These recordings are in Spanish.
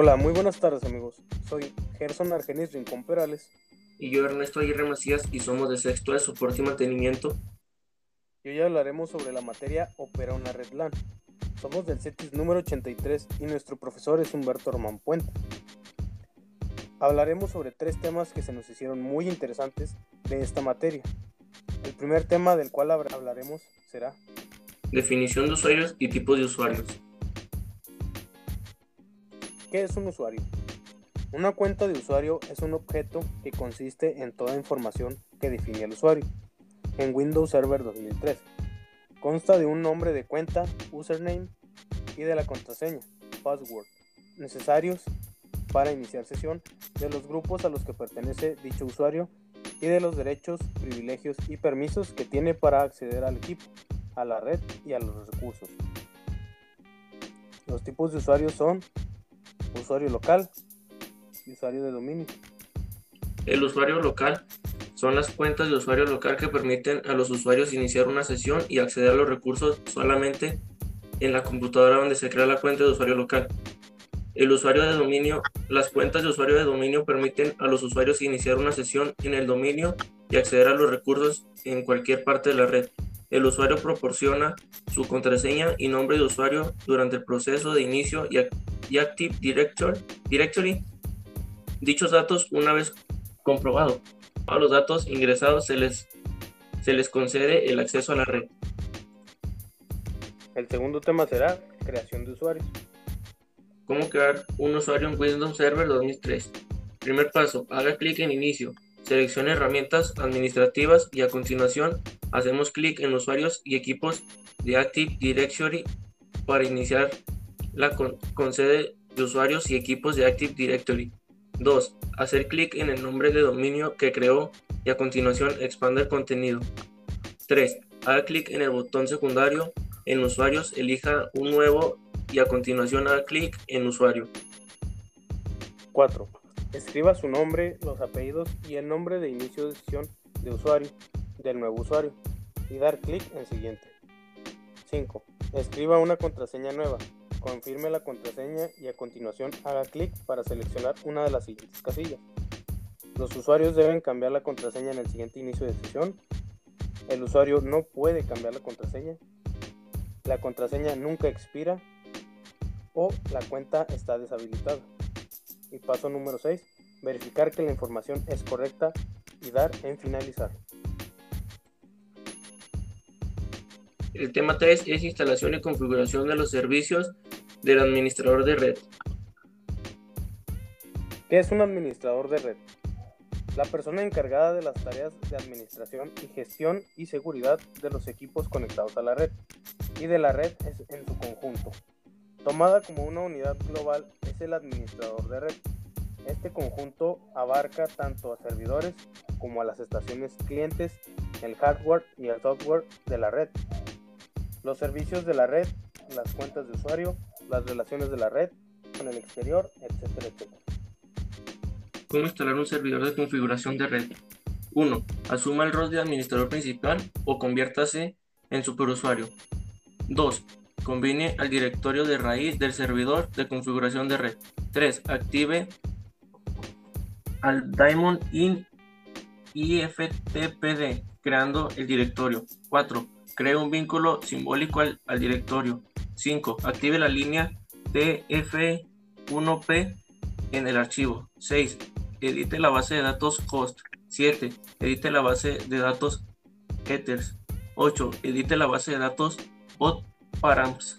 Hola, muy buenas tardes amigos. Soy Gerson Argenis Rincón Perales. Y yo Ernesto Aguirre Macías y somos de sexto de soporte y mantenimiento. Y hoy hablaremos sobre la materia Opera una red LAN. Somos del CETIS número 83 y nuestro profesor es Humberto Román Puente. Hablaremos sobre tres temas que se nos hicieron muy interesantes de esta materia. El primer tema del cual hablaremos será Definición de usuarios y tipos de usuarios. ¿Qué es un usuario? Una cuenta de usuario es un objeto que consiste en toda información que define al usuario. En Windows Server 2003 consta de un nombre de cuenta, username y de la contraseña, password, necesarios para iniciar sesión, de los grupos a los que pertenece dicho usuario y de los derechos, privilegios y permisos que tiene para acceder al equipo, a la red y a los recursos. Los tipos de usuarios son usuario local y usuario de dominio. El usuario local son las cuentas de usuario local que permiten a los usuarios iniciar una sesión y acceder a los recursos solamente en la computadora donde se crea la cuenta de usuario local. El usuario de dominio, las cuentas de usuario de dominio permiten a los usuarios iniciar una sesión en el dominio y acceder a los recursos en cualquier parte de la red. El usuario proporciona su contraseña y nombre de usuario durante el proceso de inicio y, Active Directory. Dichos datos, una vez comprobado a los datos ingresados, se les, se les concede el acceso a la red. El segundo tema será creación de usuarios. ¿Cómo crear un usuario en Windows Server 2003? Primer paso, haga clic en Inicio, seleccione herramientas administrativas y a continuación hacemos clic en usuarios y equipos de Active Directory para iniciar la concede de usuarios y equipos de Active Directory. 2. Hacer clic en el nombre de dominio que creó y a continuación expande el contenido. 3. Haga clic en el botón secundario en usuarios, elija un nuevo y a continuación haga clic en usuario. 4. Escriba su nombre, los apellidos y el nombre de inicio de sesión de usuario del nuevo usuario y dar clic en siguiente. 5. Escriba una contraseña nueva. Confirme la contraseña y a continuación haga clic para seleccionar una de las siguientes casillas. Los usuarios deben cambiar la contraseña en el siguiente inicio de sesión. El usuario no puede cambiar la contraseña. La contraseña nunca expira o la cuenta está deshabilitada. Y paso número 6, verificar que la información es correcta y dar en finalizar. El tema 3 es instalación y configuración de los servicios del administrador de red. ¿Qué es un administrador de red? La persona encargada de las tareas de administración y gestión y seguridad de los equipos conectados a la red y de la red en su conjunto. Tomada como una unidad global es el administrador de red. Este conjunto abarca tanto a servidores como a las estaciones clientes, el hardware y el software de la red, los servicios de la red, las cuentas de usuario, las relaciones de la red con el exterior, etcétera, etcétera. ¿Cómo instalar un servidor de configuración de red? 1. Asuma el rol de administrador principal o conviértase en superusuario. 2. Combine al directorio de raíz del servidor de configuración de red. 3. Active al daemon in IFTPD creando el directorio. 4 Cree un vínculo simbólico al, directorio. 5. Active la línea TF1P en el archivo. 6. Edite la base de datos host. 7. Edite la base de datos headers. 8. Edite la base de datos bot params.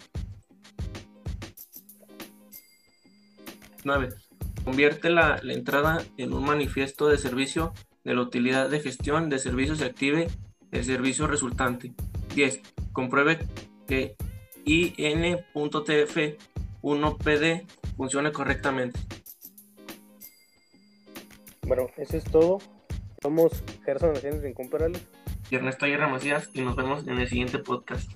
9. Convierte la, entrada en un manifiesto de servicio de la utilidad de gestión de servicios y active el servicio resultante. 10. Compruebe que in.tf1pd funcione correctamente. Bueno, eso es todo. Somos Gerson Naciones Rincón Perales. Y Ernesto Aguirre Macías y nos vemos en el siguiente podcast.